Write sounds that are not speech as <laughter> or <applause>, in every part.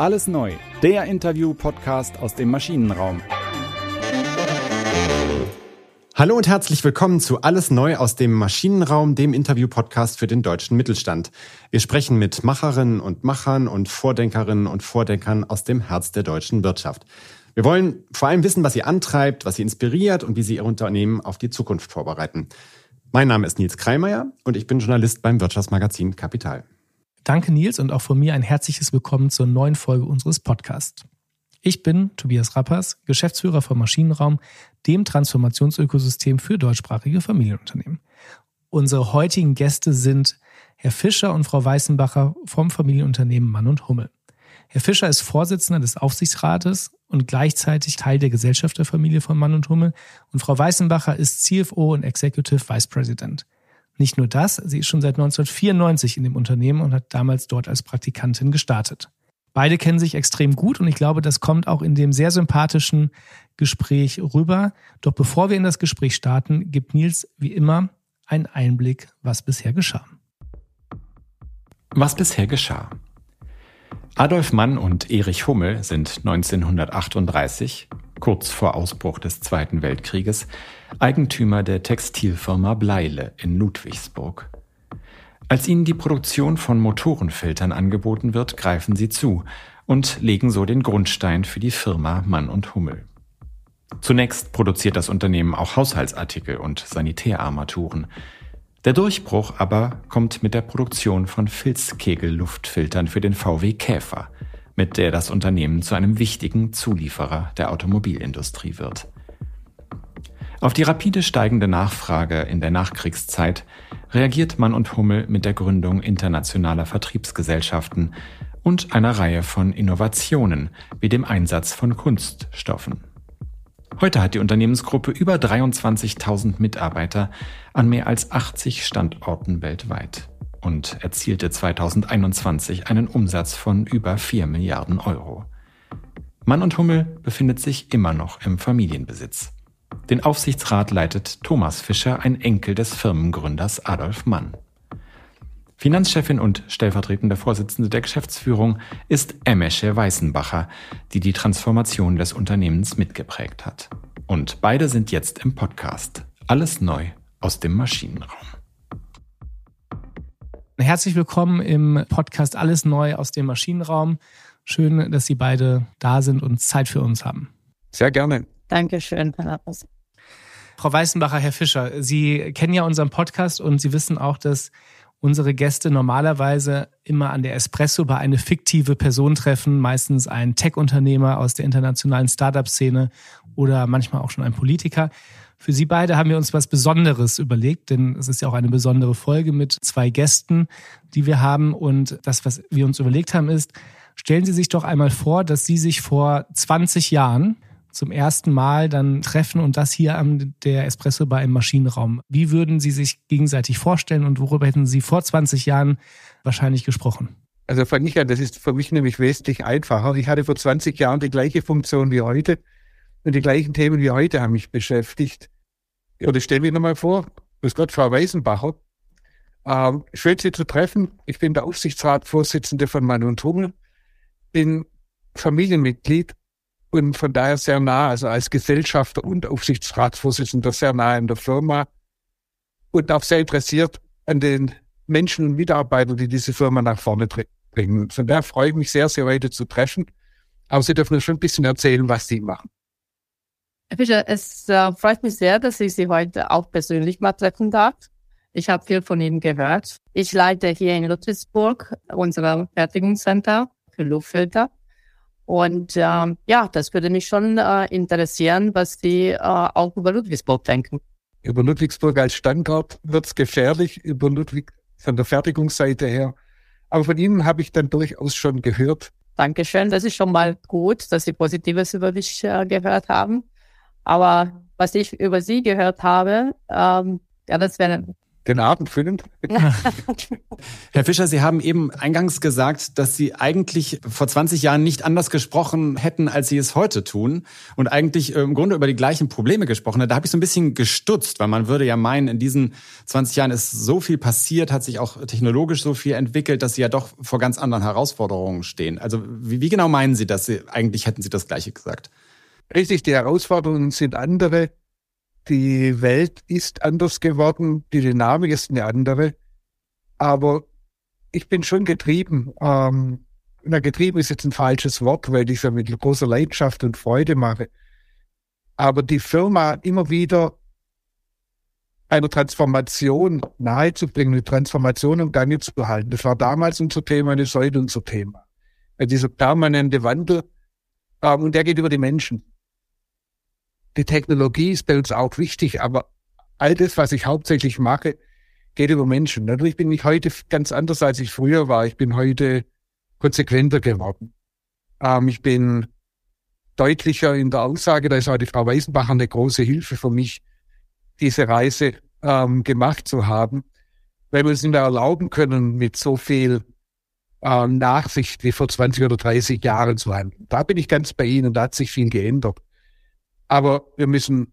Alles neu, der Interview-Podcast aus dem Maschinenraum. Hallo und herzlich willkommen zu Alles neu aus dem Maschinenraum, dem Interview-Podcast für den deutschen Mittelstand. Wir sprechen mit Macherinnen und Machern und Vordenkerinnen und Vordenkern aus dem Herz der deutschen Wirtschaft. Wir wollen vor allem wissen, was sie antreibt, was sie inspiriert und wie sie ihr Unternehmen auf die Zukunft vorbereiten. Mein Name ist Nils Kreimeier und ich bin Journalist beim Wirtschaftsmagazin Kapital. Danke Nils und auch von mir ein herzliches Willkommen zur neuen Folge unseres Podcasts. Ich bin Tobias Rappers, Geschäftsführer vom Maschinenraum, dem Transformationsökosystem für deutschsprachige Familienunternehmen. Unsere heutigen Gäste sind Herr Fischer und Frau Weißenbacher vom Familienunternehmen Mann und Hummel. Herr Fischer ist Vorsitzender des Aufsichtsrates und gleichzeitig Teil der Gesellschafterfamilie von Mann und Hummel und Frau Weißenbacher ist CFO und Executive Vice President. Nicht nur das, sie ist schon seit 1994 in dem Unternehmen und hat damals dort als Praktikantin gestartet. Beide kennen sich extrem gut und ich glaube, das kommt auch in dem sehr sympathischen Gespräch rüber. Doch bevor wir in das Gespräch starten, gibt Nils wie immer einen Einblick, was bisher geschah. Was bisher geschah. Adolf Mann und Erich Hummel sind 1938 kurz vor Ausbruch des Zweiten Weltkrieges, Eigentümer der Textilfirma Bleile in Ludwigsburg. Als ihnen die Produktion von Motorenfiltern angeboten wird, greifen sie zu und legen so den Grundstein für die Firma Mann und Hummel. Zunächst produziert das Unternehmen auch Haushaltsartikel und Sanitärarmaturen. Der Durchbruch aber kommt mit der Produktion von Filzkegelluftfiltern für den VW Käfer – mit der das Unternehmen zu einem wichtigen Zulieferer der Automobilindustrie wird. Auf die rapide steigende Nachfrage in der Nachkriegszeit reagiert Mann und Hummel mit der Gründung internationaler Vertriebsgesellschaften und einer Reihe von Innovationen wie dem Einsatz von Kunststoffen. Heute hat die Unternehmensgruppe über 23.000 Mitarbeiter an mehr als 80 Standorten weltweit und erzielte 2021 einen Umsatz von über 4 Milliarden Euro. Mann und Hummel befindet sich immer noch im Familienbesitz. Den Aufsichtsrat leitet Thomas Fischer, ein Enkel des Firmengründers Adolf Mann. Finanzchefin und stellvertretende Vorsitzende der Geschäftsführung ist Emesche Weißenbacher, die die Transformation des Unternehmens mitgeprägt hat. Und beide sind jetzt im Podcast. Alles neu aus dem Maschinenraum. Herzlich willkommen im Podcast Alles neu aus dem Maschinenraum. Schön, dass Sie beide da sind und Zeit für uns haben. Sehr gerne. Dankeschön, Herr. Frau Weißenbacher, Herr Fischer, Sie kennen ja unseren Podcast und Sie wissen auch, dass unsere Gäste normalerweise immer an der Espresso bei eine fiktive Person treffen, meistens ein Tech-Unternehmer aus der internationalen Startup-Szene oder manchmal auch schon ein Politiker. Für Sie beide haben wir uns was Besonderes überlegt, denn es ist ja auch eine besondere Folge mit zwei Gästen, die wir haben. Und das, was wir uns überlegt haben, ist, stellen Sie sich doch einmal vor, dass Sie sich vor 20 Jahren zum ersten Mal dann treffen und das hier am der Espresso Bar im Maschinenraum. Wie würden Sie sich gegenseitig vorstellen und worüber hätten Sie vor 20 Jahren wahrscheinlich gesprochen? Also an, das ist für mich nämlich wesentlich einfacher. Ich hatte vor 20 Jahren die gleiche Funktion wie heute. Und die gleichen Themen wie heute haben mich beschäftigt. Ja, das stelle ich nochmal vor. Grüß Gott, Frau Weisenbacher. Ähm, schön, Sie zu treffen. Ich bin der Aufsichtsratsvorsitzende von Mann und Hummel, bin Familienmitglied und von daher sehr nah, also als Gesellschafter und Aufsichtsratsvorsitzender sehr nah in der Firma und auch sehr interessiert an den Menschen und Mitarbeitern, die diese Firma nach vorne bringen. Von daher freue ich mich sehr, sehr heute zu treffen. Aber Sie dürfen uns schon ein bisschen erzählen, was Sie machen. Herr Fischer, es äh, freut mich sehr, dass ich Sie heute auch persönlich mal treffen darf. Ich habe viel von Ihnen gehört. Ich leite hier in Ludwigsburg unser Fertigungscenter für Luftfilter. Und ähm, ja, das würde mich schon äh, interessieren, was Sie äh, auch über Ludwigsburg denken. Über Ludwigsburg als Standort wird es gefährlich, über Ludwig von der Fertigungsseite her. Aber von Ihnen habe ich dann durchaus schon gehört. Dankeschön. Das ist schon mal gut, dass Sie Positives über mich äh, gehört haben. Aber was ich über sie gehört habe, ähm, ja, das wäre den Abend füllen. <laughs> <laughs> Herr Fischer, Sie haben eben eingangs gesagt, dass Sie eigentlich vor 20 Jahren nicht anders gesprochen hätten, als Sie es heute tun und eigentlich äh, im Grunde über die gleichen Probleme gesprochen Da habe ich so ein bisschen gestutzt, weil man würde ja meinen, in diesen 20 Jahren ist so viel passiert, hat sich auch technologisch so viel entwickelt, dass Sie ja doch vor ganz anderen Herausforderungen stehen. Also wie, wie genau meinen Sie das? Eigentlich hätten Sie das Gleiche gesagt. Richtig, die Herausforderungen sind andere die Welt ist anders geworden, die Dynamik ist eine andere. Aber ich bin schon getrieben. Ähm, na, getrieben ist jetzt ein falsches Wort, weil ich es ja mit großer Leidenschaft und Freude mache. Aber die Firma immer wieder einer Transformation nahezubringen, eine Transformation im Gange zu halten. Das war damals unser Thema, das ist heute unser Thema. Dieser permanente Wandel, ähm, und der geht über die Menschen die Technologie ist bei uns auch wichtig, aber all das, was ich hauptsächlich mache, geht über Menschen. Natürlich bin ich heute ganz anders, als ich früher war. Ich bin heute konsequenter geworden. Ähm, ich bin deutlicher in der Aussage, da ist die Frau Weisenbacher eine große Hilfe für mich, diese Reise ähm, gemacht zu haben, weil wir uns nicht mehr erlauben können, mit so viel ähm, Nachsicht wie vor 20 oder 30 Jahren zu handeln. Da bin ich ganz bei Ihnen, da hat sich viel geändert. Aber wir müssen,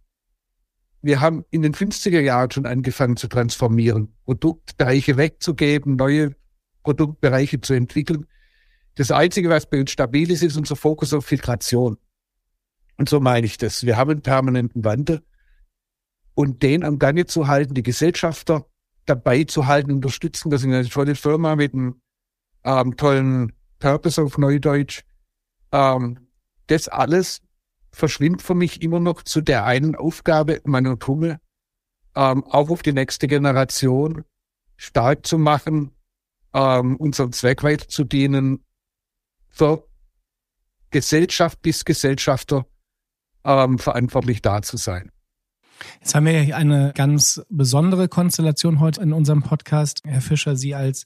wir haben in den 50er Jahren schon angefangen zu transformieren, Produktbereiche wegzugeben, neue Produktbereiche zu entwickeln. Das Einzige, was bei uns stabil ist, ist unser Fokus auf Filtration. Und so meine ich das. Wir haben einen permanenten Wandel und den am Gange zu halten, die Gesellschafter dabei zu halten, unterstützen. Das ist eine tolle Firma mit einem ähm, tollen Purpose auf Neudeutsch. Ähm, das alles verschwimmt für mich immer noch zu der einen Aufgabe meiner Tummel, ähm, auch auf die nächste Generation stark zu machen, ähm, unserem Zweck weiter zu dienen, für Gesellschaft bis Gesellschafter ähm, verantwortlich da zu sein. Jetzt haben wir hier eine ganz besondere Konstellation heute in unserem Podcast. Herr Fischer, Sie als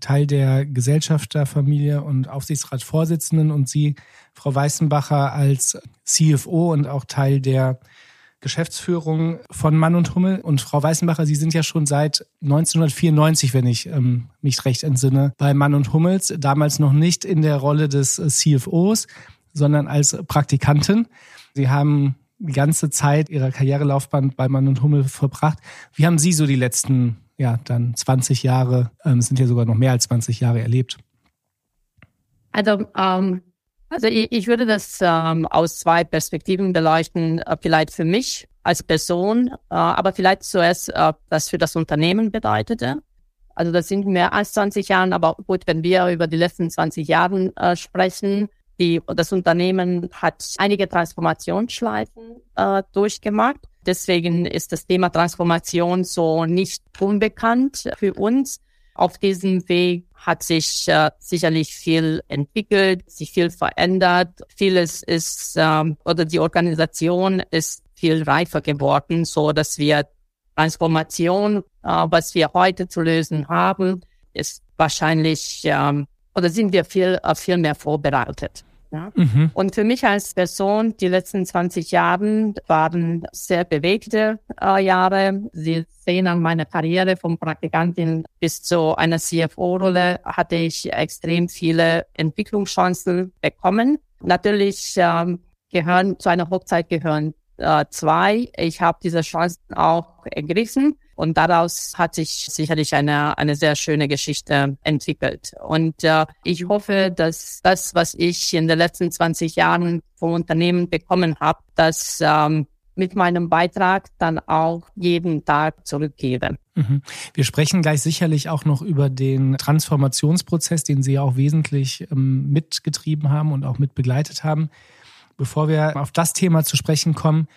Teil der Gesellschafterfamilie und Aufsichtsratsvorsitzenden und Sie, Frau Weißenbacher, als CFO und auch Teil der Geschäftsführung von Mann und Hummel. Und Frau Weißenbacher, Sie sind ja schon seit 1994, wenn ich ähm, mich recht entsinne, bei Mann und Hummels. Damals noch nicht in der Rolle des CFOs, sondern als Praktikantin. Sie haben die ganze Zeit Ihrer Karrierelaufbahn bei Mann und Hummel verbracht. Wie haben Sie so die letzten ja, dann 20 Jahre, ähm, sind ja sogar noch mehr als 20 Jahre erlebt? Also, ähm, also ich, ich würde das ähm, aus zwei Perspektiven beleuchten. Äh, vielleicht für mich als Person, äh, aber vielleicht zuerst, äh, was für das Unternehmen bedeutete. Also das sind mehr als 20 Jahre, aber gut, wenn wir über die letzten 20 Jahre äh, sprechen, die, das Unternehmen hat einige Transformationsschleifen äh, durchgemacht. Deswegen ist das Thema Transformation so nicht unbekannt für uns. Auf diesem Weg hat sich äh, sicherlich viel entwickelt, sich viel verändert. Vieles ist ähm, oder die Organisation ist viel reifer geworden, so dass wir Transformation, äh, was wir heute zu lösen haben, ist wahrscheinlich ähm, oder sind wir viel äh, viel mehr vorbereitet. Ja? Mhm. Und für mich als Person, die letzten 20 Jahre waren sehr bewegte äh, Jahre. Sie sehen an meiner Karriere vom Praktikantin bis zu einer CFO-Rolle hatte ich extrem viele Entwicklungschancen bekommen. Natürlich ähm, gehören zu einer Hochzeit gehören äh, zwei. Ich habe diese Chancen auch ergriffen. Und daraus hat sich sicherlich eine, eine sehr schöne Geschichte entwickelt. Und äh, ich hoffe, dass das, was ich in den letzten 20 Jahren vom Unternehmen bekommen habe, das ähm, mit meinem Beitrag dann auch jeden Tag zurückgebe. Mhm. Wir sprechen gleich sicherlich auch noch über den Transformationsprozess, den Sie auch wesentlich ähm, mitgetrieben haben und auch mit begleitet haben. Bevor wir auf das Thema zu sprechen kommen,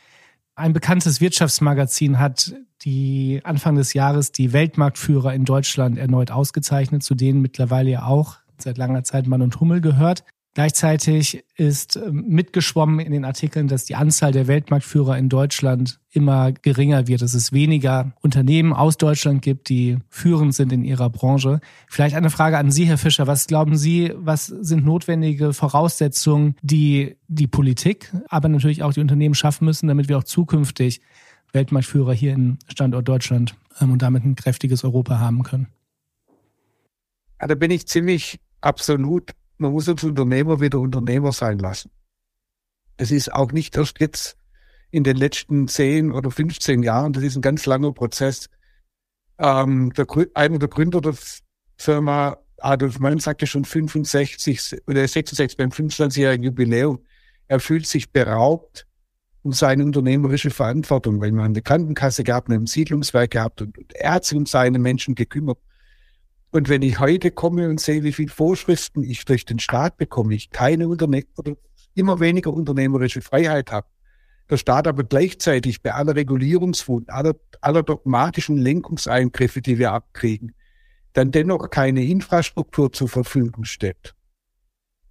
ein bekanntes Wirtschaftsmagazin hat die Anfang des Jahres die Weltmarktführer in Deutschland erneut ausgezeichnet, zu denen mittlerweile ja auch seit langer Zeit Mann und Hummel gehört. Gleichzeitig ist ähm, mitgeschwommen in den Artikeln, dass die Anzahl der Weltmarktführer in Deutschland immer geringer wird, dass es weniger Unternehmen aus Deutschland gibt, die führend sind in ihrer Branche. Vielleicht eine Frage an Sie, Herr Fischer. Was glauben Sie, was sind notwendige Voraussetzungen, die die Politik, aber natürlich auch die Unternehmen schaffen müssen, damit wir auch zukünftig Weltmarktführer hier im Standort Deutschland ähm, und damit ein kräftiges Europa haben können? Ja, da bin ich ziemlich absolut. Man muss als Unternehmer wieder Unternehmer sein lassen. Es ist auch nicht erst jetzt in den letzten zehn oder 15 Jahren, das ist ein ganz langer Prozess. Ähm, der, einer der Gründer der Firma, Adolf Mann, sagte schon 65 oder 66 beim 25-jährigen Jubiläum, er fühlt sich beraubt um seine unternehmerische Verantwortung, weil man eine Krankenkasse gehabt, ein Siedlungswerk gehabt und er hat sich um seine Menschen gekümmert. Und wenn ich heute komme und sehe, wie viele Vorschriften ich durch den Staat bekomme, ich keine Unterne oder immer weniger unternehmerische Freiheit habe, der Staat aber gleichzeitig bei aller Regulierungswut, aller, aller dogmatischen Lenkungseingriffe, die wir abkriegen, dann dennoch keine Infrastruktur zur Verfügung stellt.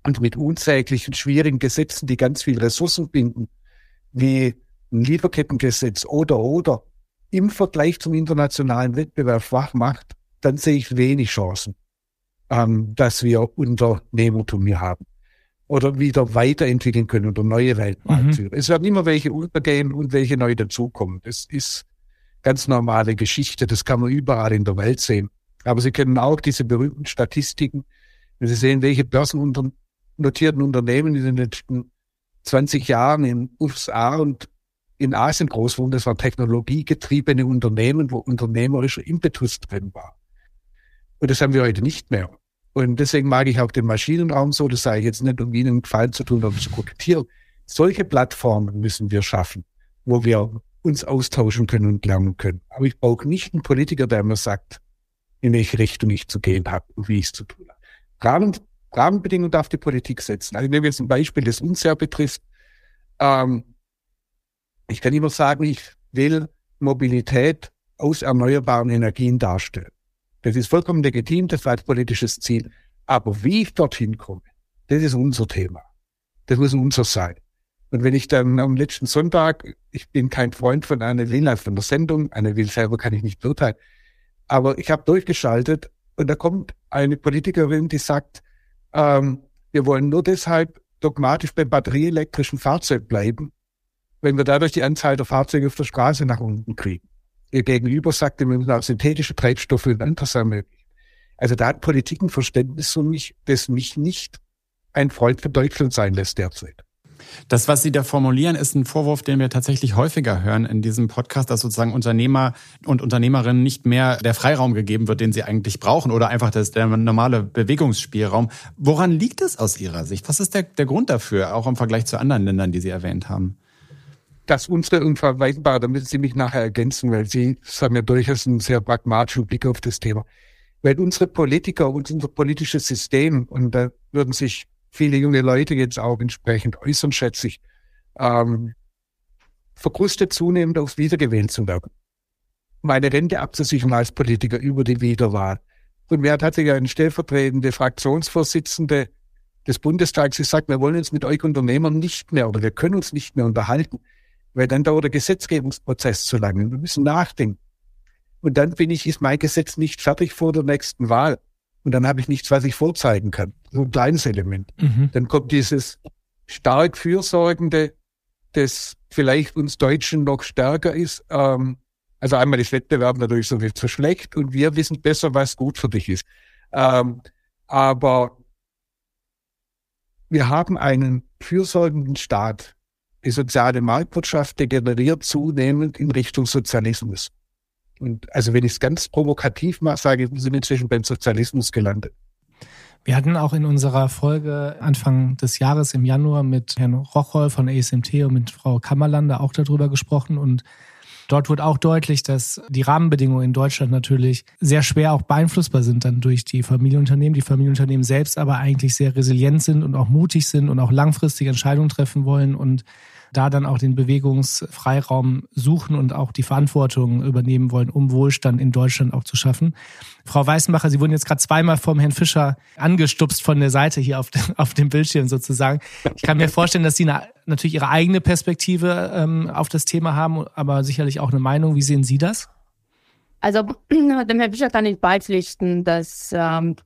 Und mit unsäglichen, schwierigen Gesetzen, die ganz viel Ressourcen binden, wie ein Lieferkettengesetz oder oder im Vergleich zum internationalen Wettbewerb schwach macht, dann sehe ich wenig Chancen, ähm, dass wir Unternehmertum hier haben oder wieder weiterentwickeln können oder neue Weltmarktführer. Mhm. Es werden immer welche untergehen und welche neu dazukommen. Das ist ganz normale Geschichte. Das kann man überall in der Welt sehen. Aber Sie kennen auch diese berühmten Statistiken. Wenn Sie sehen, welche börsennotierten Unternehmen in den letzten 20 Jahren in USA und in Asien groß wurden, das waren technologiegetriebene Unternehmen, wo unternehmerischer Impetus drin war. Und das haben wir heute nicht mehr. Und deswegen mag ich auch den Maschinenraum so, das sage ich jetzt nicht, um Ihnen einen Gefallen zu tun oder zu kokettieren. Solche Plattformen müssen wir schaffen, wo wir uns austauschen können und lernen können. Aber ich brauche nicht einen Politiker, der mir sagt, in welche Richtung ich zu gehen habe und wie ich es zu tun habe. Rahmen, Rahmenbedingungen darf die Politik setzen. Also ich nehme jetzt ein Beispiel, das uns sehr betrifft. Ähm, ich kann immer sagen, ich will Mobilität aus erneuerbaren Energien darstellen. Das ist vollkommen legitim, das war ein politisches Ziel. Aber wie ich dorthin komme, das ist unser Thema. Das muss unser sein. Und wenn ich dann am letzten Sonntag, ich bin kein Freund von einer Will, von der Sendung, eine Will selber kann ich nicht beurteilen, aber ich habe durchgeschaltet und da kommt eine Politikerin, die sagt, ähm, wir wollen nur deshalb dogmatisch beim batterieelektrischen Fahrzeug bleiben, wenn wir dadurch die Anzahl der Fahrzeuge auf der Straße nach unten kriegen. Ihr Gegenüber sagte, wir müssen auch synthetische Treibstoffe und anderes. Also da hat Politik ein Verständnis für mich, das mich nicht ein Freund für Deutschland sein lässt derzeit. Das, was Sie da formulieren, ist ein Vorwurf, den wir tatsächlich häufiger hören in diesem Podcast, dass sozusagen Unternehmer und Unternehmerinnen nicht mehr der Freiraum gegeben wird, den sie eigentlich brauchen oder einfach das, der normale Bewegungsspielraum. Woran liegt es aus Ihrer Sicht? Was ist der, der Grund dafür, auch im Vergleich zu anderen Ländern, die Sie erwähnt haben? Das unsere unverweichbar, da müssen Sie mich nachher ergänzen, weil Sie haben ja durchaus einen sehr pragmatischen Blick auf das Thema. Weil unsere Politiker und unser politisches System, und da würden sich viele junge Leute jetzt auch entsprechend äußern, schätze ich, ähm, verkrustet zunehmend aufs Wiedergewählt zu werden. Meine Rente abzusichern als Politiker über die Wiederwahl. Und mir hat tatsächlich ein stellvertretende Fraktionsvorsitzende des Bundestags gesagt, wir wollen uns mit euch Unternehmern nicht mehr oder wir können uns nicht mehr unterhalten, weil dann dauert der Gesetzgebungsprozess zu lange. Wir müssen nachdenken. Und dann bin ich, ist mein Gesetz nicht fertig vor der nächsten Wahl. Und dann habe ich nichts, was ich vorzeigen kann. So ein kleines Element. Mhm. Dann kommt dieses stark Fürsorgende, das vielleicht uns Deutschen noch stärker ist. Ähm, also einmal ist Wettbewerb natürlich so viel zu schlecht und wir wissen besser, was gut für dich ist. Ähm, aber wir haben einen fürsorgenden Staat. Die soziale Marktwirtschaft degeneriert zunehmend in Richtung Sozialismus. Und also wenn ich es ganz provokativ mache, sage ich, wir sind inzwischen beim Sozialismus gelandet. Wir hatten auch in unserer Folge Anfang des Jahres im Januar mit Herrn Rocholl von ASMT und mit Frau Kammerlander auch darüber gesprochen und Dort wurde auch deutlich, dass die Rahmenbedingungen in Deutschland natürlich sehr schwer auch beeinflussbar sind dann durch die Familienunternehmen. Die Familienunternehmen selbst aber eigentlich sehr resilient sind und auch mutig sind und auch langfristig Entscheidungen treffen wollen und da dann auch den Bewegungsfreiraum suchen und auch die Verantwortung übernehmen wollen, um Wohlstand in Deutschland auch zu schaffen. Frau Weißenbacher, Sie wurden jetzt gerade zweimal vom Herrn Fischer angestupst von der Seite hier auf, <laughs> auf dem Bildschirm sozusagen. Ich kann mir vorstellen, dass Sie eine, natürlich Ihre eigene Perspektive ähm, auf das Thema haben, aber sicherlich auch eine Meinung. Wie sehen Sie das? Also <clears throat> dem Herrn Fischer kann ich beipflichten, dass ähm,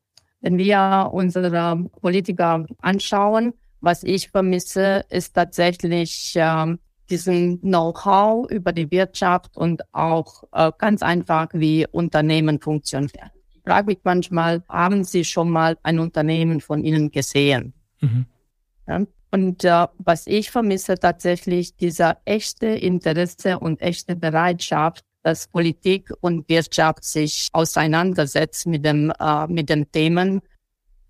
wenn wir unsere Politiker anschauen, was ich vermisse, ist tatsächlich ähm, diesen Know-how über die Wirtschaft und auch äh, ganz einfach, wie Unternehmen funktionieren. Ich frage mich manchmal, haben Sie schon mal ein Unternehmen von Ihnen gesehen? Mhm. Ja? Und äh, was ich vermisse tatsächlich, dieser echte Interesse und echte Bereitschaft, dass Politik und Wirtschaft sich auseinandersetzt mit dem äh, mit den Themen,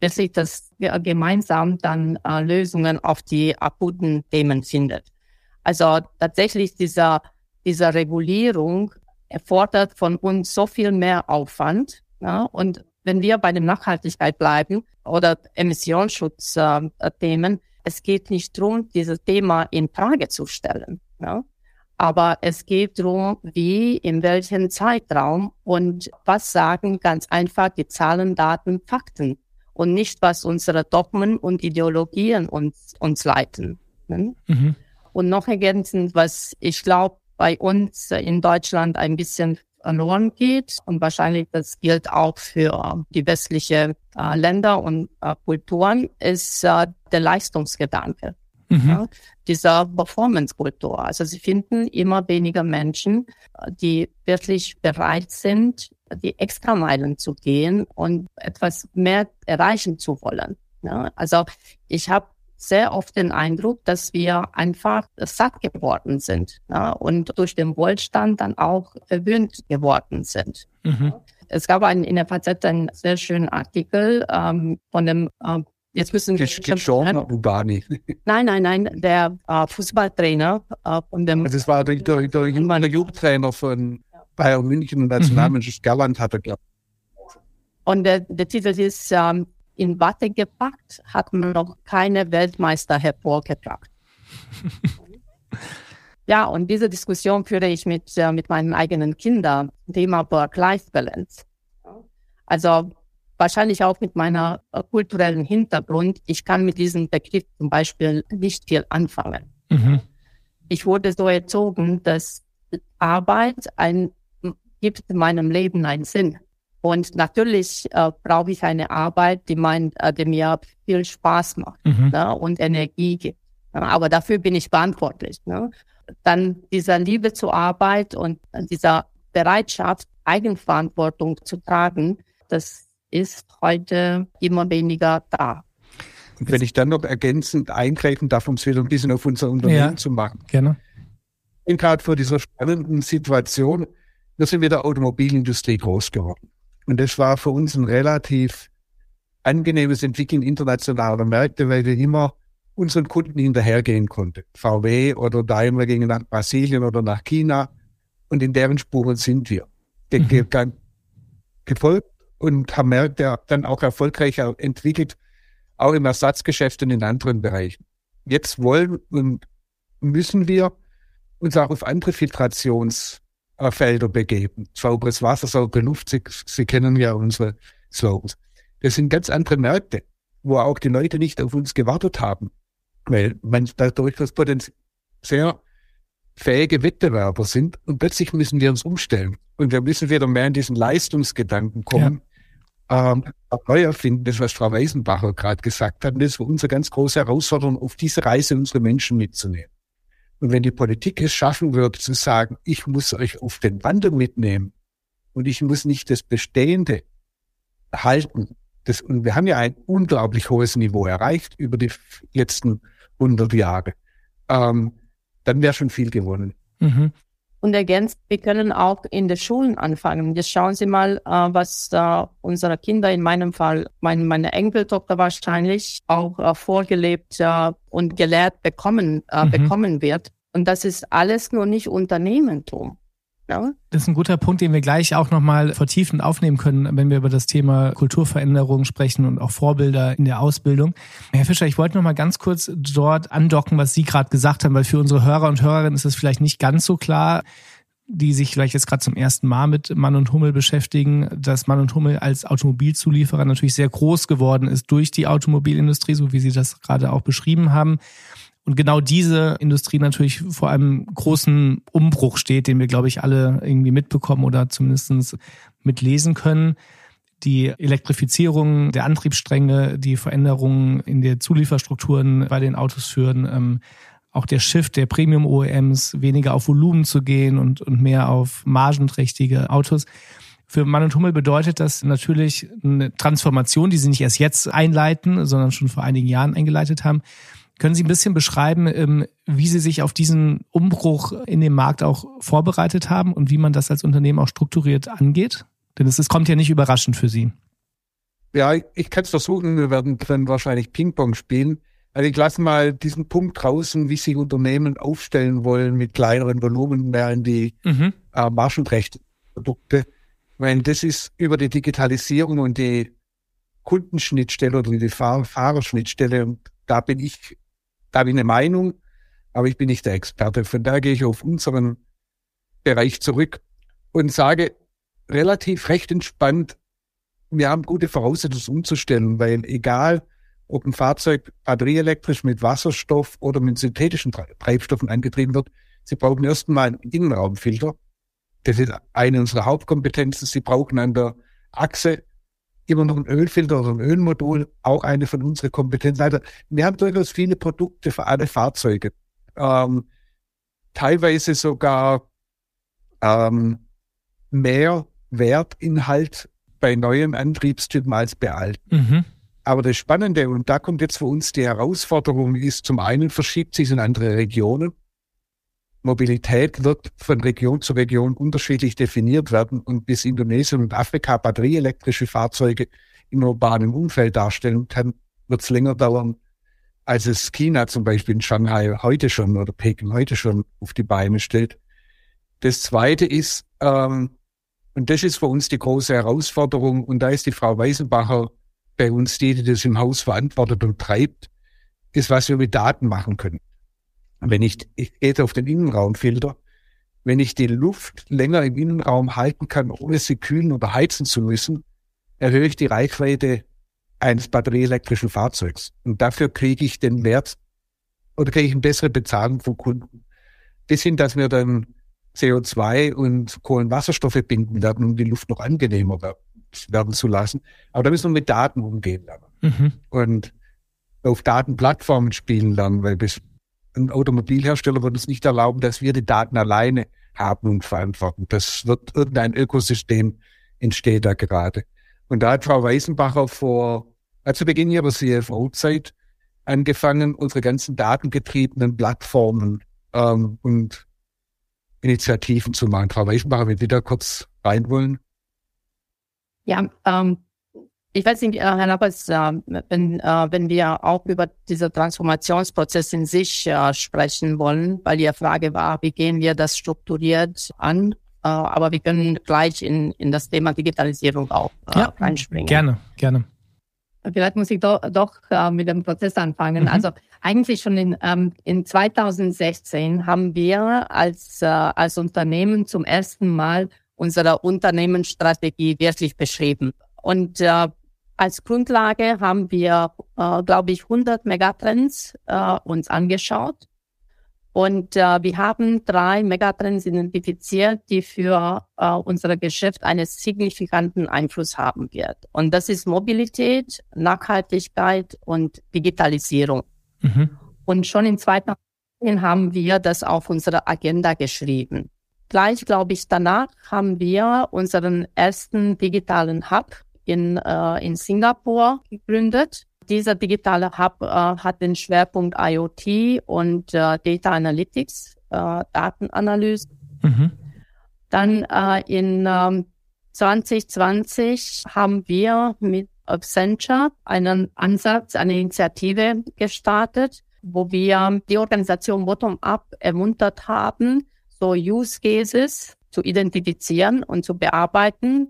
wirklich dass gemeinsam dann äh, Lösungen auf die akuten Themen findet. Also tatsächlich dieser dieser Regulierung erfordert von uns so viel mehr Aufwand. Ja? Und wenn wir bei der Nachhaltigkeit bleiben oder Emissionsschutzthemen, äh, es geht nicht darum, dieses Thema in Frage zu stellen. Ja? Aber es geht darum, wie, in welchem Zeitraum und was sagen ganz einfach die Zahlen, Daten, Fakten und nicht, was unsere Dogmen und Ideologien uns, uns leiten. Ne? Mhm. Und noch ergänzend, was ich glaube, bei uns in Deutschland ein bisschen verloren geht und wahrscheinlich das gilt auch für die westlichen äh, Länder und äh, Kulturen, ist äh, der Leistungsgedanke mhm. ja, dieser Performance-Kultur. Also sie finden immer weniger Menschen, die wirklich bereit sind, die Extrameilen zu gehen und etwas mehr erreichen zu wollen. Ja, also ich habe sehr oft den Eindruck, dass wir einfach satt geworden sind ja, und durch den Wohlstand dann auch verwöhnt geworden sind. Mhm. Es gab einen, in der FAZ einen sehr schönen Artikel ähm, von dem ähm, Jetzt müssen wir. Nein, nein, nein, der äh, Fußballtrainer äh, von dem. Das war der, der, der, der Jugendtrainer von Bayern München und Nationalmannschaft mhm. Gerland hatte, glaube Und der, der Titel ist ähm, In Watte gepackt, hat man noch keine Weltmeister hervorgebracht. <laughs> ja, und diese Diskussion führe ich mit, äh, mit meinen eigenen Kindern, Thema Work-Life-Balance. Also wahrscheinlich auch mit meiner äh, kulturellen Hintergrund, ich kann mit diesem Begriff zum Beispiel nicht viel anfangen. Mhm. Ich wurde so erzogen, dass Arbeit ein, gibt meinem Leben einen Sinn. Und natürlich äh, brauche ich eine Arbeit, die, mein, äh, die mir viel Spaß macht mhm. ne, und Energie gibt. Aber dafür bin ich verantwortlich. Ne? Dann dieser Liebe zur Arbeit und dieser Bereitschaft, Eigenverantwortung zu tragen, das ist heute immer weniger da. Und wenn ich dann noch ergänzend eingreifen darf, um es wieder ein bisschen auf unser Unternehmen ja, zu machen. Gerne. Ich bin gerade vor dieser spannenden Situation, wir sind mit der Automobilindustrie groß geworden. Und das war für uns ein relativ angenehmes Entwickeln internationaler Märkte, weil wir immer unseren Kunden hinterhergehen konnten. VW oder Daimler gingen nach Brasilien oder nach China und in deren Spuren sind wir. Mhm. Gefolgt und haben Märkte dann auch erfolgreicher entwickelt, auch im Ersatzgeschäft und in anderen Bereichen. Jetzt wollen und müssen wir uns auch auf andere Filtrationsfelder begeben. Sauberes Wasser, saubere Luft, Sie, Sie kennen ja unsere Slogans. Das sind ganz andere Märkte, wo auch die Leute nicht auf uns gewartet haben, weil man dadurch das Potenzial sehr fähige Wettbewerber sind und plötzlich müssen wir uns umstellen und wir müssen wieder mehr in diesen Leistungsgedanken kommen, ähm, neu erfinden, das was Frau Weisenbacher gerade gesagt hat, und das ist unsere ganz große Herausforderung, auf diese Reise unsere Menschen mitzunehmen. Und wenn die Politik es schaffen würde, zu sagen, ich muss euch auf den Wandel mitnehmen und ich muss nicht das Bestehende halten, das, und wir haben ja ein unglaublich hohes Niveau erreicht über die letzten 100 Jahre, ähm, dann wäre schon viel gewonnen. Mhm und ergänzt, wir können auch in den Schulen anfangen. Jetzt schauen Sie mal, äh, was äh, unsere Kinder, in meinem Fall, mein, meine Enkeltochter wahrscheinlich auch äh, vorgelebt äh, und gelehrt bekommen, äh, mhm. bekommen wird. Und das ist alles nur nicht Unternehmertum. Ja? Das ist ein guter Punkt, den wir gleich auch nochmal vertiefend aufnehmen können, wenn wir über das Thema Kulturveränderung sprechen und auch Vorbilder in der Ausbildung. Herr Fischer, ich wollte nochmal ganz kurz dort andocken, was Sie gerade gesagt haben, weil für unsere Hörer und Hörerinnen ist es vielleicht nicht ganz so klar die sich vielleicht jetzt gerade zum ersten Mal mit Mann und Hummel beschäftigen, dass Mann und Hummel als Automobilzulieferer natürlich sehr groß geworden ist durch die Automobilindustrie, so wie Sie das gerade auch beschrieben haben und genau diese Industrie natürlich vor einem großen Umbruch steht, den wir, glaube ich, alle irgendwie mitbekommen oder zumindest mitlesen können. Die Elektrifizierung der Antriebsstränge, die Veränderungen in der Zulieferstrukturen bei den Autos führen, ähm, auch der Shift der Premium-OEMs, weniger auf Volumen zu gehen und, und mehr auf margenträchtige Autos. Für Mann und Hummel bedeutet das natürlich eine Transformation, die Sie nicht erst jetzt einleiten, sondern schon vor einigen Jahren eingeleitet haben. Können Sie ein bisschen beschreiben, ähm, wie Sie sich auf diesen Umbruch in dem Markt auch vorbereitet haben und wie man das als Unternehmen auch strukturiert angeht? Denn es, es kommt ja nicht überraschend für Sie. Ja, ich kann es versuchen. Wir werden dann wahrscheinlich Ping-Pong spielen. Also ich lasse mal diesen Punkt draußen, wie sich Unternehmen aufstellen wollen mit kleineren Volumen mehr in die mhm. äh, Margenrechte-Produkte. Weil das ist über die Digitalisierung und die Kundenschnittstelle oder die Fahr Fahrerschnittstelle. Und da bin ich, da habe ich eine Meinung, aber ich bin nicht der Experte. Von daher gehe ich auf unseren Bereich zurück und sage relativ recht entspannt, wir haben gute Voraussetzungen, umzustellen, weil egal, ob ein Fahrzeug batterieelektrisch mit Wasserstoff oder mit synthetischen Treibstoffen angetrieben wird, sie brauchen erstmal einen Innenraumfilter. Das ist eine unserer Hauptkompetenzen. Sie brauchen an der Achse immer noch einen Ölfilter oder ein Ölmodul, auch eine von unseren Kompetenzen. Also wir haben durchaus viele Produkte für alle Fahrzeuge. Ähm, teilweise sogar ähm, mehr Wertinhalt bei neuem Antriebstypen als bei alten. Mhm. Aber das Spannende, und da kommt jetzt für uns die Herausforderung, ist zum einen verschiebt sich in andere Regionen. Mobilität wird von Region zu Region unterschiedlich definiert werden und bis Indonesien und Afrika batterieelektrische Fahrzeuge im urbanen Umfeld darstellen kann, wird es länger dauern, als es China zum Beispiel in Shanghai heute schon oder Peking heute schon auf die Beine stellt. Das Zweite ist, ähm, und das ist für uns die große Herausforderung, und da ist die Frau Weisenbacher bei uns die, die das im Haus verantwortet und treibt, ist, was wir mit Daten machen können. Wenn ich, ich gehe auf den Innenraumfilter, wenn ich die Luft länger im Innenraum halten kann, ohne sie kühlen oder heizen zu müssen, erhöhe ich die Reichweite eines batterieelektrischen Fahrzeugs. Und dafür kriege ich den Wert oder kriege ich eine bessere Bezahlung von Kunden. Bis hin, dass wir dann CO2 und Kohlenwasserstoffe binden werden, um die Luft noch angenehmer werden zu lassen. Aber da müssen wir mit Daten umgehen lernen. Mhm. Und auf Datenplattformen spielen lernen, weil bis ein Automobilhersteller wird uns nicht erlauben, dass wir die Daten alleine haben und verantworten. Das wird irgendein Ökosystem entsteht da gerade. Und da hat Frau Weisenbacher vor, zu Beginn ihrer CFO-Zeit angefangen, unsere ganzen datengetriebenen Plattformen ähm, und Initiativen zu machen. Frau Weisenbacher, wenn Sie da kurz rein wollen. Ja, ähm, ich weiß nicht, äh, Herr Lappers, äh, wenn, äh, wenn wir auch über diesen Transformationsprozess in sich sprechen wollen, weil die Frage war, wie gehen wir das strukturiert an? Aber wir können gleich in, in das Thema Digitalisierung auch ja, reinspringen. Gerne, gerne. Vielleicht muss ich doch, doch mit dem Prozess anfangen. Mhm. Also eigentlich schon in, ähm, in 2016 haben wir als, als Unternehmen zum ersten Mal unsere Unternehmensstrategie wirklich beschrieben. Und äh, als Grundlage haben wir, äh, glaube ich, 100 Megatrends äh, uns angeschaut. Und äh, wir haben drei Megatrends identifiziert, die für äh, unser Geschäft einen signifikanten Einfluss haben wird. Und das ist Mobilität, Nachhaltigkeit und Digitalisierung. Mhm. Und schon in 2010 haben wir das auf unsere Agenda geschrieben. Gleich, glaube ich, danach haben wir unseren ersten digitalen Hub in, äh, in Singapur gegründet. Dieser digitale Hub äh, hat den Schwerpunkt IoT und äh, Data Analytics, äh, Datenanalyse. Mhm. Dann äh, in ähm, 2020 haben wir mit Accenture einen Ansatz, eine Initiative gestartet, wo wir die Organisation bottom-up ermuntert haben, so Use Cases zu identifizieren und zu bearbeiten.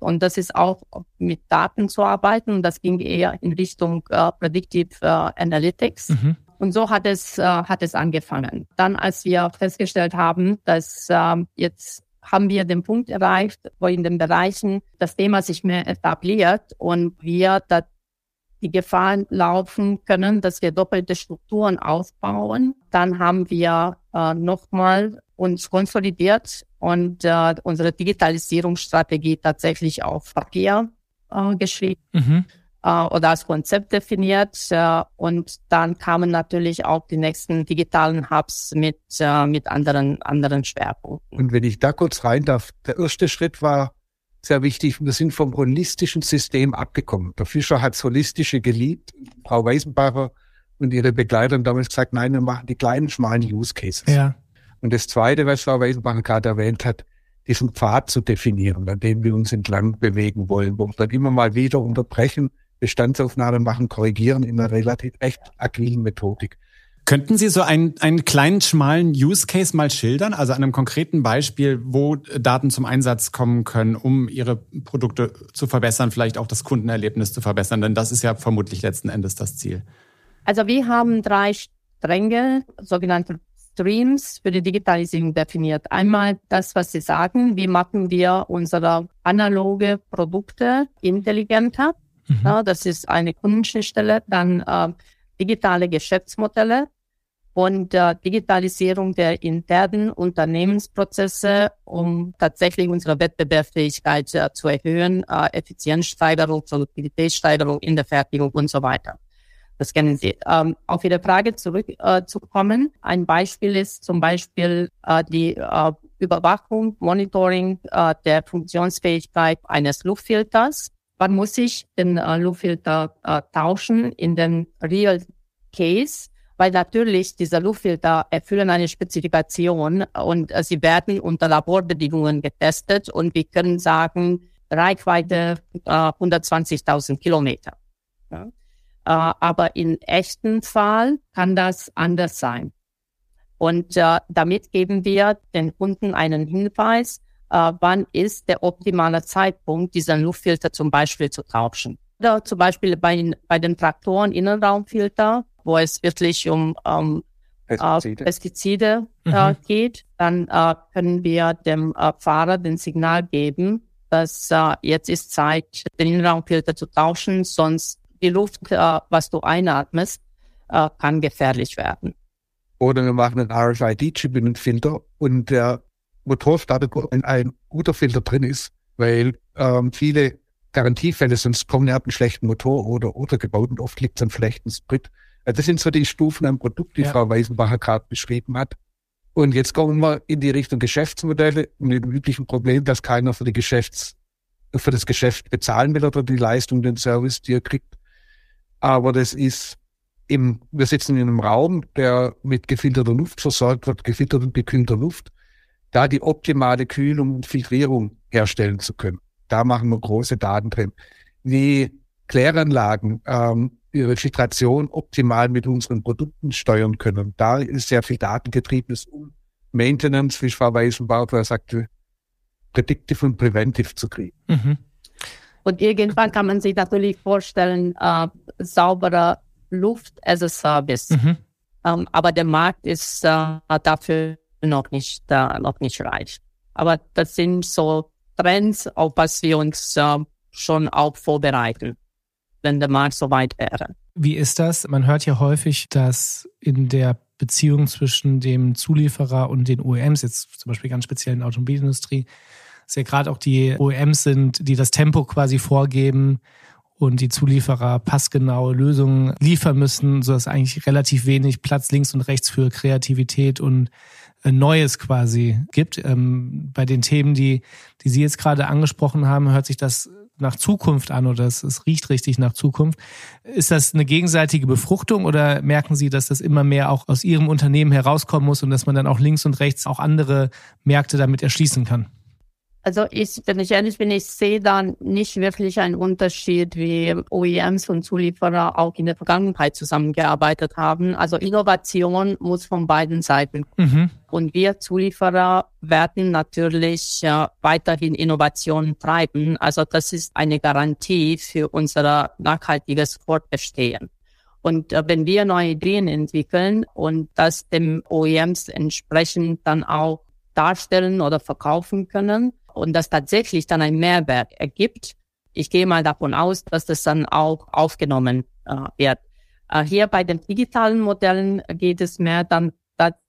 Und das ist auch mit Daten zu arbeiten. Das ging eher in Richtung äh, Predictive äh, Analytics. Mhm. Und so hat es, äh, hat es angefangen. Dann, als wir festgestellt haben, dass äh, jetzt haben wir den Punkt erreicht, wo in den Bereichen das Thema sich mehr etabliert und wir da die Gefahr laufen können, dass wir doppelte Strukturen aufbauen. Dann haben wir äh, nochmal uns konsolidiert und äh, unsere Digitalisierungsstrategie tatsächlich auf Papier äh, geschrieben. Mhm. äh, oder als Konzept definiert. Äh, und dann kamen natürlich auch die nächsten digitalen Hubs mit, äh, mit anderen, anderen Schwerpunkten. Und wenn ich da kurz rein darf, der erste Schritt war sehr wichtig. Wir sind vom holistischen System abgekommen. Der Fischer hat das Holistische geliebt. Frau Weisenbacher und ihre Begleiter haben damals gesagt, nein, wir machen die kleinen, schmalen Use Cases. Ja. Und das Zweite, was Frau Weisenbacher gerade erwähnt hat, diesen Pfad zu definieren, an dem wir uns entlang bewegen wollen, wo wir dann immer mal wieder unterbrechen, Bestandsaufnahmen machen, korrigieren in einer relativ echt agilen Methodik. Könnten Sie so einen, einen kleinen, schmalen Use Case mal schildern? Also an einem konkreten Beispiel, wo Daten zum Einsatz kommen können, um Ihre Produkte zu verbessern, vielleicht auch das Kundenerlebnis zu verbessern, denn das ist ja vermutlich letzten Endes das Ziel. Also wir haben drei Stränge, sogenannte Streams für die Digitalisierung definiert. Einmal das, was Sie sagen, wie machen wir unsere analoge Produkte intelligenter? Mhm. Ja, das ist eine Kundenschnittstelle. Dann äh, digitale Geschäftsmodelle und äh, Digitalisierung der internen Unternehmensprozesse, um tatsächlich unsere Wettbewerbsfähigkeit äh, zu erhöhen, äh, Effizienzsteigerung, Produktivitätssteigerung in der Fertigung und so weiter. Das kennen Sie. Ähm, auf Ihre Frage zurückzukommen. Äh, Ein Beispiel ist zum Beispiel äh, die äh, Überwachung, Monitoring äh, der Funktionsfähigkeit eines Luftfilters. Wann muss ich den äh, Luftfilter äh, tauschen in den Real Case? Weil natürlich diese Luftfilter erfüllen eine Spezifikation und äh, sie werden unter Laborbedingungen getestet und wir können sagen, Reichweite äh, 120.000 Kilometer. Ja. Äh, aber in echten Fall kann das anders sein. Und äh, damit geben wir den Kunden einen Hinweis, äh, wann ist der optimale Zeitpunkt, diesen Luftfilter zum Beispiel zu tauschen. Oder zum Beispiel bei, bei den Traktoren Innenraumfilter, wo es wirklich um ähm, Pestizide, äh, Pestizide äh, mhm. geht, dann äh, können wir dem äh, Fahrer den Signal geben, dass äh, jetzt ist Zeit, den Innenraumfilter zu tauschen, sonst die Luft, äh, was du einatmest, äh, kann gefährlich werden. Oder wir machen einen RFID-Chip in den Filter und der Motor startet, wenn ein guter Filter drin ist, weil ähm, viele Garantiefälle, sonst kommen ja einen schlechten Motor oder, oder gebaut und oft liegt es an schlechten Sprit. Also das sind so die Stufen am Produkt, die ja. Frau Weisenbacher gerade beschrieben hat. Und jetzt kommen wir in die Richtung Geschäftsmodelle mit dem üblichen Problem, dass keiner für die Geschäfts, für das Geschäft bezahlen will oder die Leistung, den Service, die er kriegt. Aber das ist im, wir sitzen in einem Raum, der mit gefilterter Luft versorgt wird, gefilterter und gekühlter Luft, da die optimale Kühlung und Filtrierung herstellen zu können. Da machen wir große Daten drin. Wie Kläranlagen ähm, ihre Filtration optimal mit unseren Produkten steuern können. Da ist sehr viel datengetriebenes Maintenance, wie Frau Weisenbauer sagte, Predictive und Preventive zu kriegen. Mhm. Und irgendwann kann man sich natürlich vorstellen, äh, saubere Luft as a Service. Mhm. Ähm, aber der Markt ist äh, dafür noch nicht, äh, noch nicht reich. Aber das sind so Trends, auf was wir uns äh, schon auch vorbereiten, wenn der Markt soweit wäre. Wie ist das? Man hört ja häufig, dass in der Beziehung zwischen dem Zulieferer und den OEMs, jetzt zum Beispiel ganz speziell in der Automobilindustrie, es ja gerade auch die OEMs sind, die das Tempo quasi vorgeben und die Zulieferer passgenaue Lösungen liefern müssen, sodass eigentlich relativ wenig Platz links und rechts für Kreativität und äh, Neues quasi gibt. Ähm, bei den Themen, die, die Sie jetzt gerade angesprochen haben, hört sich das nach Zukunft an oder es, es riecht richtig nach Zukunft. Ist das eine gegenseitige Befruchtung oder merken Sie, dass das immer mehr auch aus Ihrem Unternehmen herauskommen muss und dass man dann auch links und rechts auch andere Märkte damit erschließen kann? Also ich, wenn ich ehrlich bin, ich sehe da nicht wirklich einen Unterschied, wie OEMs und Zulieferer auch in der Vergangenheit zusammengearbeitet haben. Also Innovation muss von beiden Seiten Mhm. Und wir Zulieferer werden natürlich äh, weiterhin Innovation treiben. Also das ist eine Garantie für unser nachhaltiges Fortbestehen. Und äh, wenn wir neue Ideen entwickeln und das dem OEMs entsprechend dann auch darstellen oder verkaufen können, und das tatsächlich dann ein Mehrwert ergibt, ich gehe mal davon aus, dass das dann auch aufgenommen äh, wird. Äh, hier bei den digitalen Modellen geht es mehr dann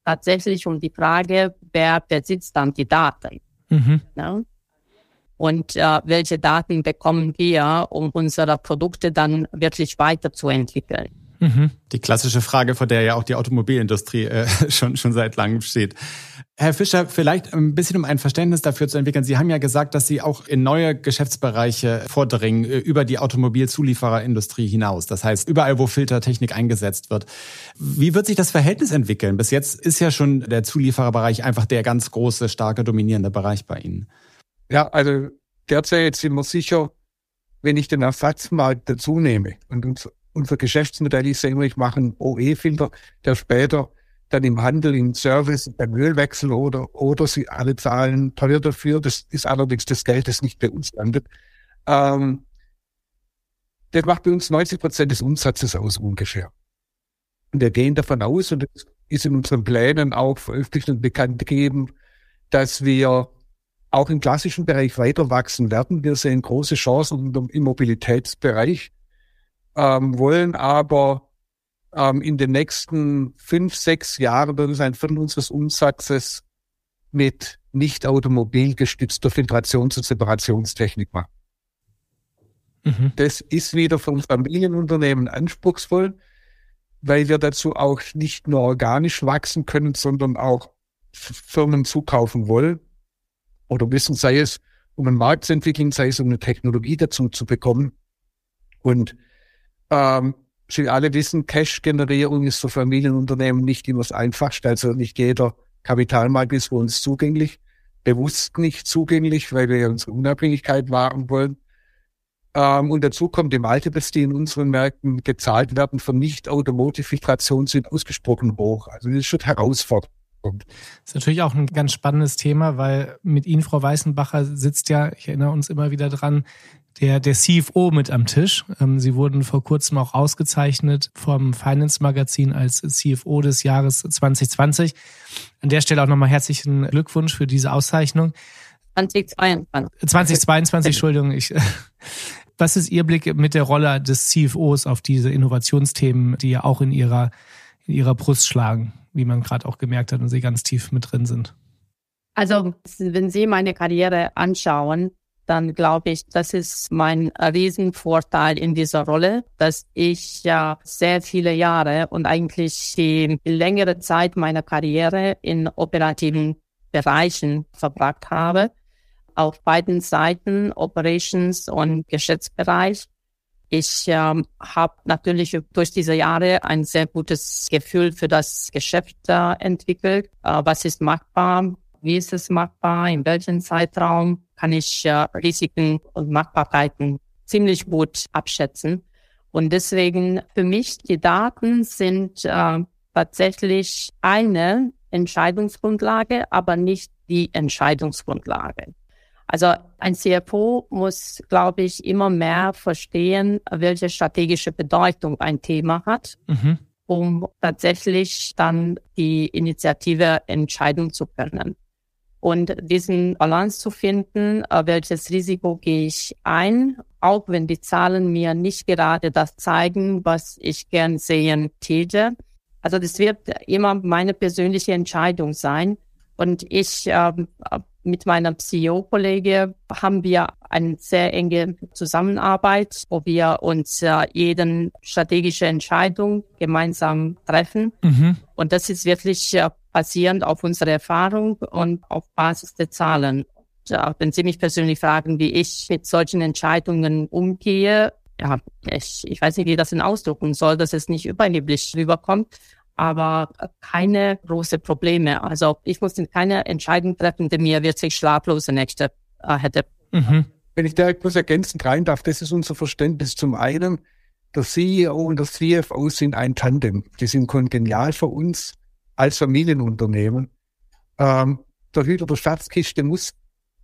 tatsächlich um die Frage, wer besitzt dann die Daten. Mhm. Ja? und äh, welche Daten bekommen wir, um unsere Produkte dann wirklich weiterzuentwickeln. Mhm. Die klassische Frage, vor der ja auch die Automobilindustrie äh, <laughs> schon, schon seit langem steht. Herr Fischer, vielleicht ein bisschen um ein Verständnis dafür zu entwickeln. Sie haben ja gesagt, dass Sie auch in neue Geschäftsbereiche vordringen, äh, über die Automobilzuliefererindustrie hinaus. Das heißt, überall, wo Filtertechnik eingesetzt wird. Wie wird sich das Verhältnis entwickeln? Bis jetzt ist ja schon der Zuliefererbereich einfach der ganz große, starke, dominierende Bereich bei Ihnen. Ja, also derzeit sind wir sicher, wenn ich den Ersatzmarkt dazu nehme und uns, unser Geschäftsmodell ist ja immer, ich mache einen OE-Filter, der später dann im Handel, im Service, beim Ölwechsel oder, oder sie alle zahlen teuer dafür. Das ist allerdings das Geld, das nicht bei uns landet. Ähm, das macht bei uns 90 Prozent des Umsatzes aus ungefähr. Und wir gehen davon aus, und das ist in unseren Plänen auch veröffentlicht und bekannt gegeben, dass wir auch im klassischen Bereich weiter wachsen werden. Wir sehen große Chancen im Mobilitätsbereich, ähm, wollen aber ähm, in den nächsten fünf, sechs Jahren ein Viertel unseres Umsatzes mit nicht automobilgestützter Filtrations- und Separationstechnik machen. Mhm. Das ist wieder von Familienunternehmen anspruchsvoll, weil wir dazu auch nicht nur organisch wachsen können, sondern auch Firmen zukaufen wollen oder wissen, sei es um einen Markt zu entwickeln, sei es um eine Technologie dazu zu bekommen. Und ähm, Sie alle wissen, Cash-Generierung ist für Familienunternehmen nicht immer das Einfachste. Also nicht jeder Kapitalmarkt ist für uns zugänglich, bewusst nicht zugänglich, weil wir ja unsere Unabhängigkeit wahren wollen. Ähm, und dazu kommt die Multiples, die in unseren Märkten gezahlt werden für Nicht-Automotive-Filtration, sind ausgesprochen hoch. Also das ist schon herausfordernd. Das ist natürlich auch ein ganz spannendes Thema, weil mit Ihnen, Frau Weißenbacher, sitzt ja, ich erinnere uns immer wieder dran, der, der CFO mit am Tisch. Ähm, Sie wurden vor kurzem auch ausgezeichnet vom Finance Magazin als CFO des Jahres 2020. An der Stelle auch nochmal herzlichen Glückwunsch für diese Auszeichnung. 2022. 2022, Entschuldigung. Ich, <laughs> was ist Ihr Blick mit der Rolle des CFOs auf diese Innovationsthemen, die ja auch in Ihrer, in Ihrer Brust schlagen, wie man gerade auch gemerkt hat und Sie ganz tief mit drin sind? Also, wenn Sie meine Karriere anschauen, dann glaube ich, das ist mein Riesenvorteil in dieser Rolle, dass ich ja sehr viele Jahre und eigentlich die längere Zeit meiner Karriere in operativen Bereichen verbracht habe, auf beiden Seiten, Operations und Geschäftsbereich. Ich ähm, habe natürlich durch diese Jahre ein sehr gutes Gefühl für das Geschäft äh, entwickelt. Äh, was ist machbar? Wie ist es machbar? In welchem Zeitraum? Kann ich äh, Risiken und Machbarkeiten ziemlich gut abschätzen. Und deswegen für mich die Daten sind äh, tatsächlich eine Entscheidungsgrundlage, aber nicht die Entscheidungsgrundlage. Also ein CFO muss, glaube ich, immer mehr verstehen, welche strategische Bedeutung ein Thema hat, mhm. um tatsächlich dann die Initiative entscheiden zu können und diesen Balance zu finden, äh, welches Risiko gehe ich ein, auch wenn die Zahlen mir nicht gerade das zeigen, was ich gern sehen täte. Also das wird immer meine persönliche Entscheidung sein. Und ich äh, mit meinem CEO-Kollege haben wir eine sehr enge Zusammenarbeit, wo wir uns äh, jeden strategische Entscheidung gemeinsam treffen. Mhm. Und das ist wirklich äh, basierend auf unserer Erfahrung und auf Basis der Zahlen. Ja, wenn Sie mich persönlich fragen, wie ich mit solchen Entscheidungen umgehe, ja, ich, ich weiß nicht, wie ich das denn ausdrücken soll, dass es nicht überheblich rüberkommt, aber keine große Probleme. Also ich muss keine Entscheidung treffen, die mir wirklich schlaflose Nächte äh, hätte. Mhm. Wenn ich da etwas ergänzend rein darf, das ist unser Verständnis. Zum einen, der CEO und der CFO sind ein Tandem. Die sind kongenial für uns als Familienunternehmen. Ähm, der Hüter der Schatzkiste muss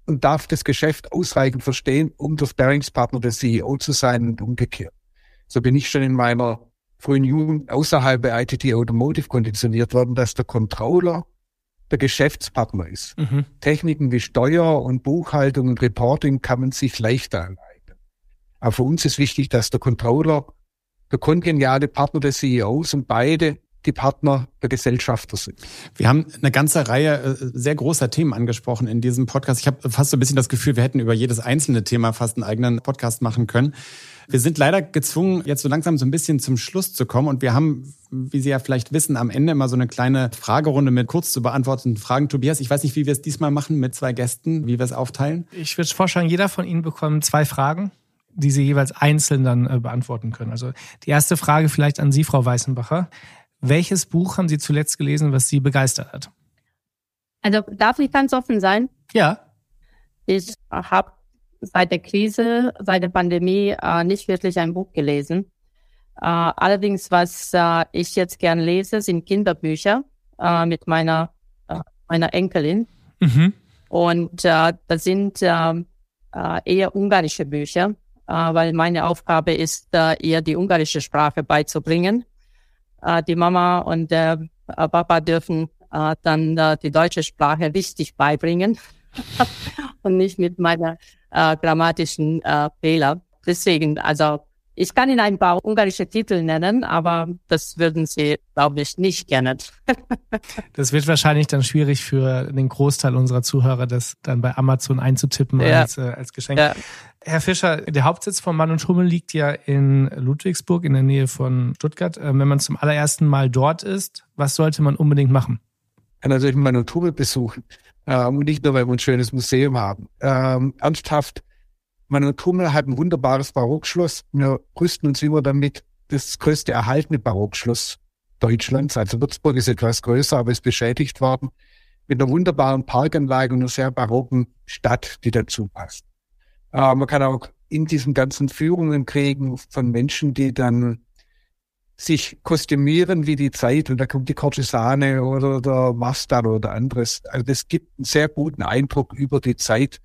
und darf das Geschäft ausreichend verstehen, um der Sparringspartner des CEO zu sein und umgekehrt. So bin ich schon in meiner frühen Jugend außerhalb der ITT Automotive konditioniert worden, dass der Controller der Geschäftspartner ist. Mhm. Techniken wie Steuer und Buchhaltung und Reporting kann man sich leichter aneignen. Aber für uns ist wichtig, dass der Controller der kongeniale Partner des CEOs und beide die Partner der Gesellschafter sind. Wir haben eine ganze Reihe äh, sehr großer Themen angesprochen in diesem Podcast. Ich habe fast so ein bisschen das Gefühl, wir hätten über jedes einzelne Thema fast einen eigenen Podcast machen können. Wir sind leider gezwungen, jetzt so langsam so ein bisschen zum Schluss zu kommen. Und wir haben, wie Sie ja vielleicht wissen, am Ende immer so eine kleine Fragerunde mit kurz zu beantwortenden Fragen. Tobias, ich weiß nicht, wie wir es diesmal machen mit zwei Gästen, wie wir es aufteilen. Ich würde vorschlagen, jeder von Ihnen bekommt zwei Fragen die Sie jeweils einzeln dann äh, beantworten können. Also die erste Frage vielleicht an Sie, Frau Weißenbacher. Welches Buch haben Sie zuletzt gelesen, was Sie begeistert hat? Also darf ich ganz offen sein? Ja. Ich habe seit der Krise, seit der Pandemie äh, nicht wirklich ein Buch gelesen. Äh, allerdings, was äh, ich jetzt gern lese, sind Kinderbücher äh, mit meiner, äh, meiner Enkelin. Mhm. Und äh, das sind äh, äh, eher ungarische Bücher, weil meine Aufgabe ist, ihr die ungarische Sprache beizubringen. Äh, die Mama und der äh, Papa dürfen äh, dann äh, die deutsche Sprache richtig beibringen <laughs> und nicht mit meiner äh, grammatischen äh, Fehler. Deswegen, also ich kann Ihnen ein paar ungarische Titel nennen, aber das würden Sie, glaube ich, nicht kennen. <laughs> das wird wahrscheinlich dann schwierig für den Großteil unserer Zuhörer, das dann bei Amazon einzutippen ja. als, äh, als Geschenk. Ja. Herr Fischer, der Hauptsitz von Mann und Hummel liegt ja in Ludwigsburg in der Nähe von Stuttgart. Ähm, wenn man zum allerersten Mal dort ist, was sollte man unbedingt machen? Natürlich Mann und Hummel besuchen. Ähm, und nicht nur, weil wir ein schönes Museum haben. Ähm, ernsthaft, Manuel Kummel hat ein wunderbares Barockschloss. Wir rüsten uns immer damit, das größte erhaltene Barockschloss Deutschlands. Also Würzburg ist etwas größer, aber ist beschädigt worden. Mit einer wunderbaren Parkanlage und einer sehr barocken Stadt, die dazu passt. Äh, man kann auch in diesen ganzen Führungen kriegen von Menschen, die dann sich kostümieren wie die Zeit und da kommt die Cortisane oder der Mastern oder anderes. Also das gibt einen sehr guten Eindruck über die Zeit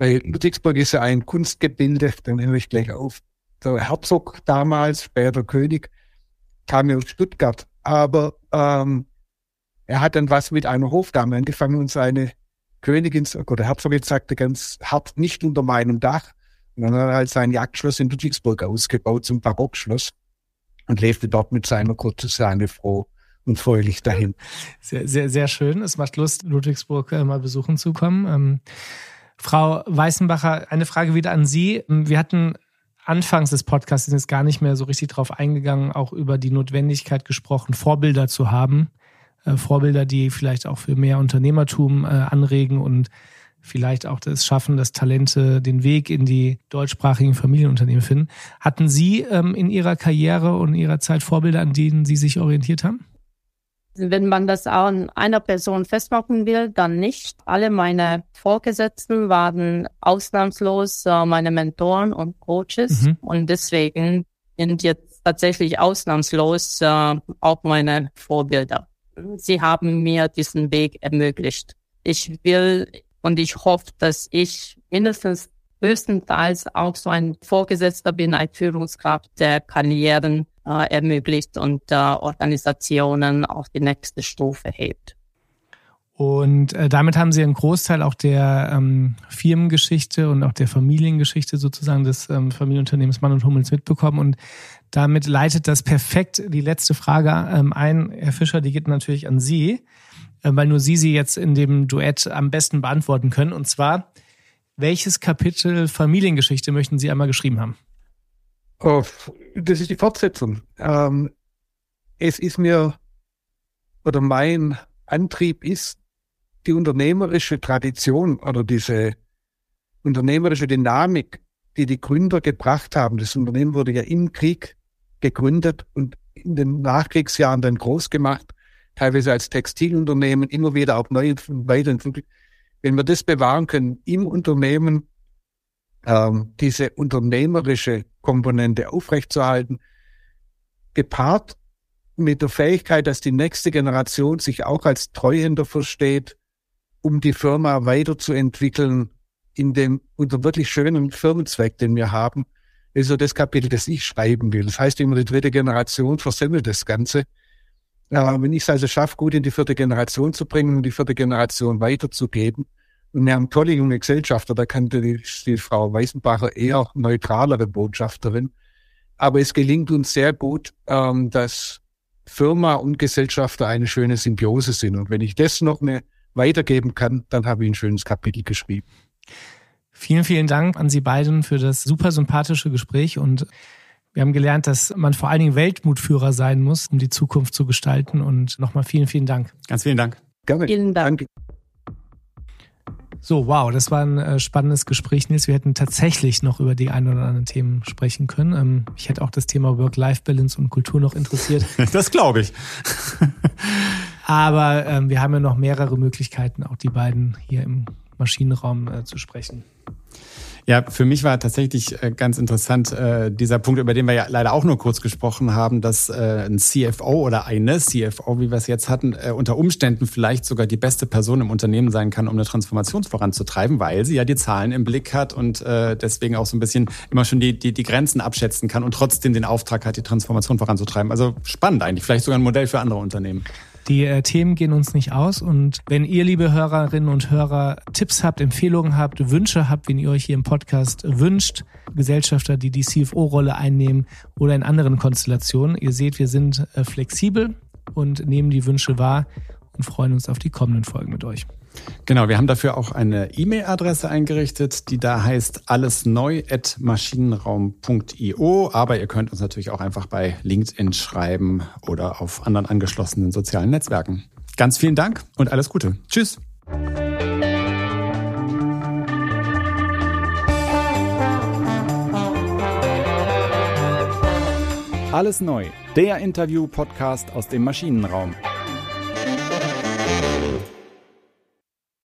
weil Ludwigsburg ist ja ein Kunstgebilde, dann nehme ich gleich auf. Der Herzog damals, später König, kam ja aus Stuttgart. Aber ähm, er hat dann was mit einer Hofdame angefangen und seine Königin oder Herzogin sagte ganz hart, nicht unter meinem Dach. Und dann hat er halt sein Jagdschloss in Ludwigsburg ausgebaut zum Barockschloss und lebte dort mit seiner Kurtisane froh und fröhlich dahin. Sehr, sehr, sehr schön. Es macht Lust, Ludwigsburg äh, mal besuchen zu kommen. Ähm, Frau Weißenbacher, eine Frage wieder an Sie. Wir hatten anfangs des Podcasts jetzt gar nicht mehr so richtig drauf eingegangen, auch über die Notwendigkeit gesprochen, Vorbilder zu haben. Äh, Vorbilder, die vielleicht auch für mehr Unternehmertum äh, anregen und vielleicht auch das Schaffen, dass Talente den Weg in die deutschsprachigen Familienunternehmen finden. Hatten Sie ähm, in Ihrer Karriere und in Ihrer Zeit Vorbilder, an denen Sie sich orientiert haben? Wenn man das an einer Person festmachen will, dann nicht. Alle meine Vorgesetzten waren ausnahmslos äh, meine Mentoren und Coaches mhm. und deswegen sind jetzt tatsächlich ausnahmslos äh, auch meine Vorbilder. Sie haben mir diesen Weg ermöglicht. Ich will und ich hoffe, dass ich mindestens größtenteils auch so ein Vorgesetzter bin, ein Führungskraft, der Karrieren äh, ermöglicht und äh, Organisationen auf die nächste Stufe hebt. Und äh, damit haben Sie einen Großteil auch der ähm, Firmengeschichte und auch der Familiengeschichte sozusagen des ähm, Familienunternehmens Mann und Hummels mitbekommen. Und damit leitet das perfekt die letzte Frage ähm, ein. Herr Fischer, die geht natürlich an Sie, äh, weil nur Sie sie jetzt in dem Duett am besten beantworten können. Und zwar, welches Kapitel Familiengeschichte möchten Sie einmal geschrieben haben? Oh, das ist die Fortsetzung. Ähm, es ist mir, oder mein Antrieb ist, die unternehmerische Tradition oder diese unternehmerische Dynamik, die die Gründer gebracht haben. Das Unternehmen wurde ja im Krieg gegründet und in den Nachkriegsjahren dann groß gemacht, teilweise als Textilunternehmen, immer wieder auch neu weiterentwickelt. Wenn wir das bewahren können im Unternehmen, ähm, diese unternehmerische Komponente aufrechtzuerhalten, gepaart mit der Fähigkeit, dass die nächste Generation sich auch als Treuhänder versteht, um die Firma weiterzuentwickeln in dem unter wirklich schönen Firmenzweck, den wir haben, ist so das Kapitel, das ich schreiben will. Das heißt immer, die dritte Generation versemmelt das Ganze. Aber wenn ich es also schaffe, gut in die vierte Generation zu bringen und die vierte Generation weiterzugeben, und wir haben tolle junge Gesellschafter, da kannte die, die Frau Weißenbacher eher neutralere Botschafterin. Aber es gelingt uns sehr gut, ähm, das Firma und Gesellschafter eine schöne Symbiose sind. Und wenn ich das noch eine weitergeben kann, dann habe ich ein schönes Kapitel geschrieben. Vielen, vielen Dank an Sie beiden für das super sympathische Gespräch und wir haben gelernt, dass man vor allen Dingen Weltmutführer sein muss, um die Zukunft zu gestalten. Und nochmal vielen, vielen Dank. Ganz vielen Dank. Gerne. Vielen Dank. So, wow, das war ein äh, spannendes Gespräch, Nils. Wir hätten tatsächlich noch über die ein oder anderen Themen sprechen können. Ähm, ich hätte auch das Thema Work-Life-Balance und Kultur noch interessiert. <laughs> Das glaube ich. Aber ähm, wir haben ja noch mehrere Möglichkeiten, auch die beiden hier im Maschinenraum äh, zu sprechen. Ja, für mich war tatsächlich äh, ganz interessant äh, dieser Punkt, über den wir ja leider auch nur kurz gesprochen haben, dass äh, ein CFO oder eine CFO, wie wir es jetzt hatten, äh, unter Umständen vielleicht sogar die beste Person im Unternehmen sein kann, um eine Transformation voranzutreiben, weil sie ja die Zahlen im Blick hat und äh, deswegen auch so ein bisschen immer schon die, die, die Grenzen abschätzen kann und trotzdem den Auftrag hat, die Transformation voranzutreiben. Also spannend eigentlich, vielleicht sogar ein Modell für andere Unternehmen. Die äh, Themen gehen uns nicht aus und wenn ihr, liebe Hörerinnen und Hörer, Tipps habt, Empfehlungen habt, Wünsche habt, wenn ihr euch hier im Podcast wünscht, Gesellschafter, die die CFO-Rolle einnehmen oder in anderen Konstellationen, ihr seht, wir sind äh, flexibel und nehmen die Wünsche wahr und freuen uns auf die kommenden Folgen mit euch. Genau, wir haben dafür auch eine E-Mail-Adresse eingerichtet, die da heißt allesneu@maschinenraum.io. Aber ihr könnt uns natürlich auch einfach bei LinkedIn schreiben oder auf anderen angeschlossenen sozialen Netzwerken. Ganz vielen Dank und alles Gute. Tschüss. Alles neu, der Interview-Podcast aus dem Maschinenraum.